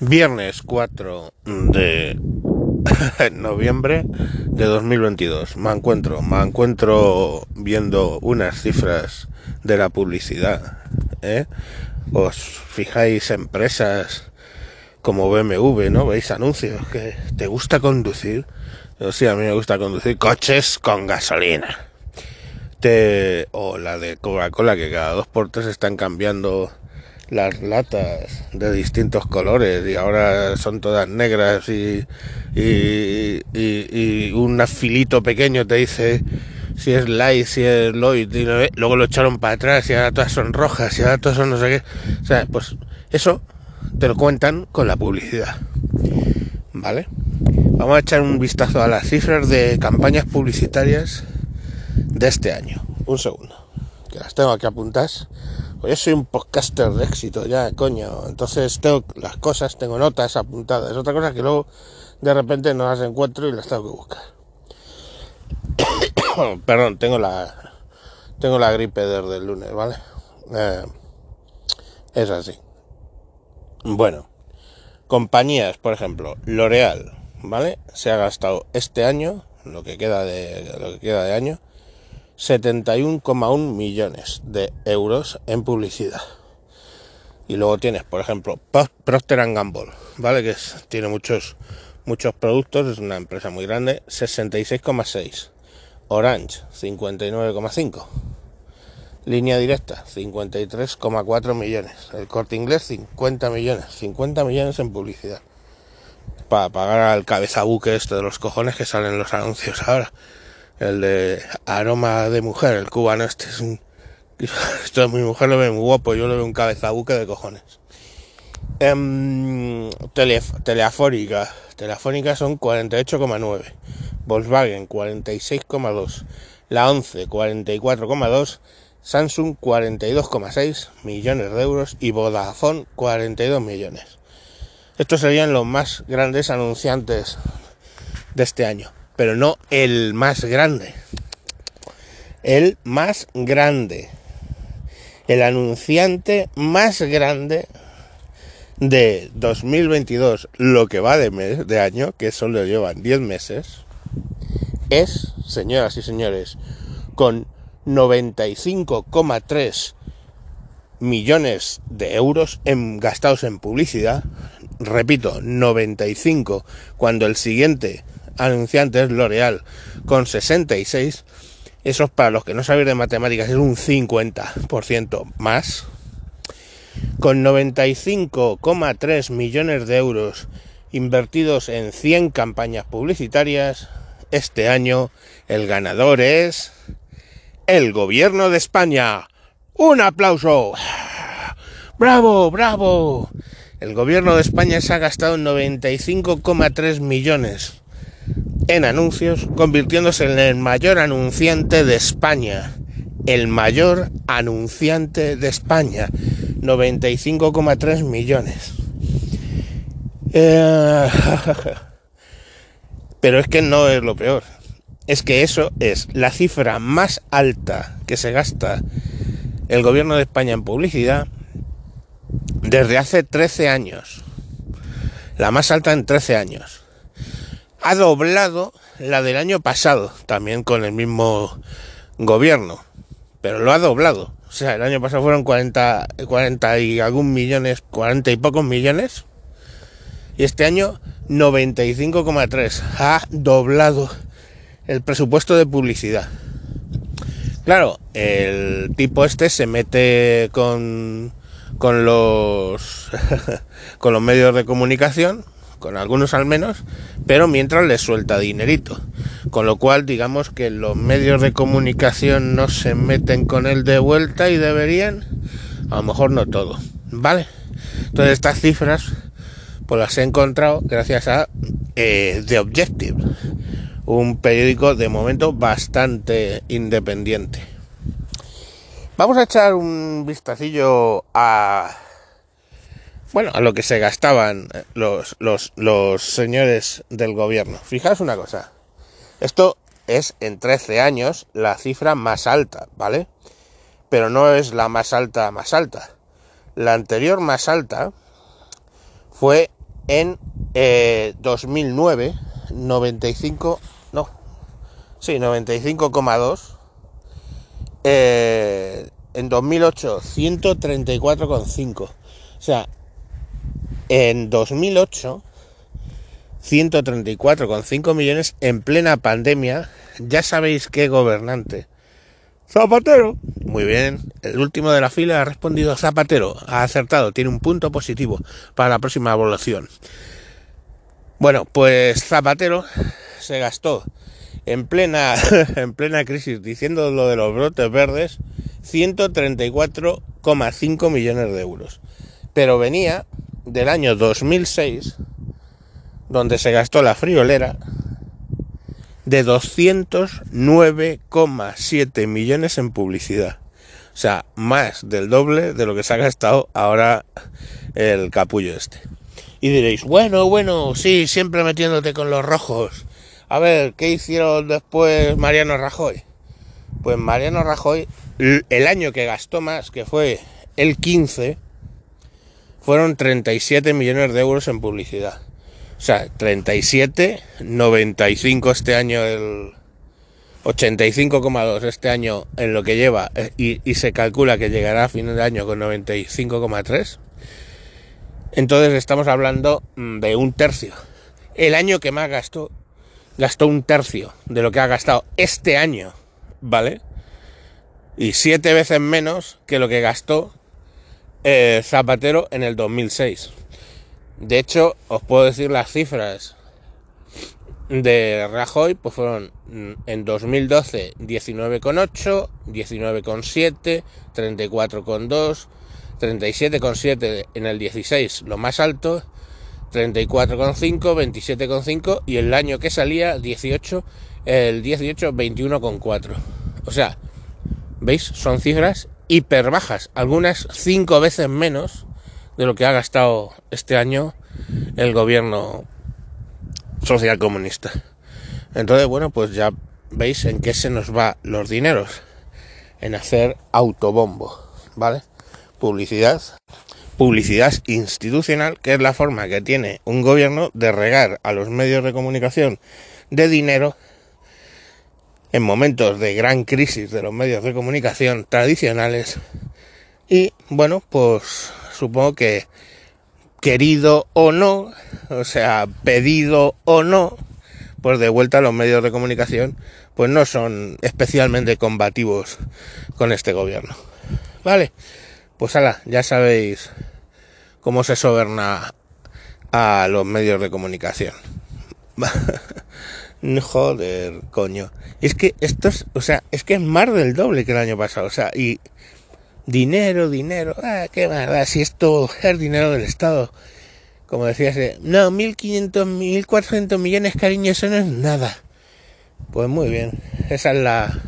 Viernes 4 de noviembre de 2022. Me encuentro, me encuentro viendo unas cifras de la publicidad. ¿eh? Os fijáis empresas como BMW, ¿no? Veis anuncios que te gusta conducir. Yo sí, a mí me gusta conducir coches con gasolina. O la de Coca-Cola que cada dos por están cambiando las latas de distintos colores y ahora son todas negras y, y, un afilito pequeño te dice si es Light, si es Lloyd, y luego lo echaron para atrás y ahora todas son rojas y ahora todas son no sé qué. O sea, pues eso te lo cuentan con la publicidad. ¿Vale? Vamos a echar un vistazo a las cifras de campañas publicitarias de este año. Un segundo, que las tengo aquí apuntadas pues yo soy un podcaster de éxito, ya, coño. Entonces tengo las cosas, tengo notas apuntadas. Es otra cosa que luego de repente no las encuentro y las tengo que buscar. Perdón, tengo la tengo la gripe desde el lunes, ¿vale? Eh, es así. Bueno, compañías, por ejemplo, L'Oreal, ¿vale? Se ha gastado este año, lo que queda de lo que queda de año, 71,1 millones de euros en publicidad. Y luego tienes, por ejemplo, Procter Gamble, ¿vale? Que tiene muchos, muchos productos, es una empresa muy grande, 66,6. Orange, 59,5. Línea directa, 53,4 millones. El corte inglés, 50 millones. 50 millones en publicidad. Para pagar al cabezabuque este de los cojones que salen los anuncios ahora el de aroma de mujer, el cubano este es un... Esto es mi mujer lo ve muy guapo, yo lo veo un cabezabuque de cojones. Eh, teleafónica, telefónica son 48,9, Volkswagen 46,2, la 11 44,2, Samsung 42,6 millones de euros y Vodafone 42 millones. Estos serían los más grandes anunciantes de este año pero no el más grande. El más grande. El anunciante más grande de 2022, lo que va de, mes, de año, que solo llevan 10 meses, es, señoras y señores, con 95,3 millones de euros gastados en publicidad, repito, 95, cuando el siguiente anunciantes L'Oreal con 66. Eso para los que no saben de matemáticas es un 50% más. Con 95,3 millones de euros invertidos en 100 campañas publicitarias, este año el ganador es el gobierno de España. Un aplauso. Bravo, bravo. El gobierno de España se ha gastado 95,3 millones en anuncios, convirtiéndose en el mayor anunciante de España. El mayor anunciante de España. 95,3 millones. Eh, pero es que no es lo peor. Es que eso es la cifra más alta que se gasta el gobierno de España en publicidad desde hace 13 años. La más alta en 13 años ha doblado la del año pasado, también con el mismo gobierno, pero lo ha doblado. O sea, el año pasado fueron 40, 40 y algún millones, 40 y pocos millones, y este año 95,3. Ha doblado el presupuesto de publicidad. Claro, el tipo este se mete con, con los con los medios de comunicación con algunos al menos, pero mientras les suelta dinerito. Con lo cual, digamos que los medios de comunicación no se meten con él de vuelta y deberían, a lo mejor no todo, ¿vale? Entonces estas cifras, pues las he encontrado gracias a eh, The Objective, un periódico de momento bastante independiente. Vamos a echar un vistacillo a bueno, a lo que se gastaban eh, los, los, los señores del gobierno. Fijaos una cosa, esto es en 13 años la cifra más alta, ¿vale? Pero no es la más alta más alta. La anterior más alta fue en 2009, 95, no, sí, 95,2. en 2008, 134,5. O sea, en 2008, 134,5 millones en plena pandemia. Ya sabéis qué gobernante. Zapatero. Muy bien, el último de la fila ha respondido Zapatero. Ha acertado, tiene un punto positivo para la próxima evaluación. Bueno, pues Zapatero se gastó en plena, en plena crisis, diciendo lo de los brotes verdes, 134,5 millones de euros. Pero venía del año 2006, donde se gastó la friolera, de 209,7 millones en publicidad. O sea, más del doble de lo que se ha gastado ahora el capullo este. Y diréis, bueno, bueno, sí, siempre metiéndote con los rojos. A ver, ¿qué hicieron después Mariano Rajoy? Pues Mariano Rajoy, el año que gastó más, que fue el 15, fueron 37 millones de euros en publicidad. O sea, 37, 95 este año, el 85,2 este año en lo que lleva eh, y, se calcula que llegará a final de año con 95,3. Entonces estamos hablando mm, de un tercio. El año que más gastó, gastó un tercio de lo que ha gastado este año, ¿vale? Y siete veces menos que lo que gastó eh, Zapatero en el 2006. De hecho, os puedo decir las cifras de Rajoy, pues fueron mm, en 2012 19,8, 19,7, 34,2, 37,7 en el 16, lo más alto, 34,5, 27,5 y el año que salía 18, el 18 21,4. O sea, ¿veis? Son cifras hiper bajas, algunas cinco veces menos de lo que ha gastado este año el gobierno social comunista. Entonces, bueno, pues ya veis en qué se nos va los dineros. En hacer autobombo, ¿vale? Publicidad. Publicidad institucional, que es la forma que tiene un gobierno de regar a los medios de comunicación de dinero en momentos de gran crisis de los medios de comunicación tradicionales. Y bueno, pues supongo que querido o no, o sea, pedido o no, pues de vuelta los medios de comunicación, pues no son especialmente combativos con este gobierno. Vale, pues ala, ya sabéis cómo se soberna a los medios de comunicación. Joder, coño. Es que esto es, o sea, es que es más del doble que el año pasado, o sea, y dinero, dinero, ah, qué más, si esto es dinero del Estado. Como decías, no, 1500, 1400 millones, cariño, eso no es nada. Pues muy bien, esa es la,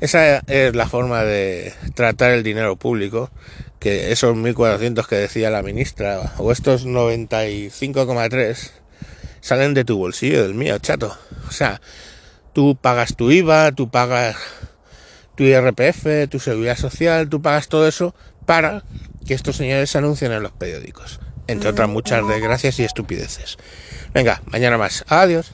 esa es la forma de tratar el dinero público, que esos 1400 que decía la ministra, o estos 95,3, salen de tu bolsillo, del mío, chato. O sea, tú pagas tu IVA, tú pagas tu IRPF, tu seguridad social, tú pagas todo eso para que estos señores se anuncien en los periódicos. Entre otras muchas desgracias y estupideces. Venga, mañana más. Adiós.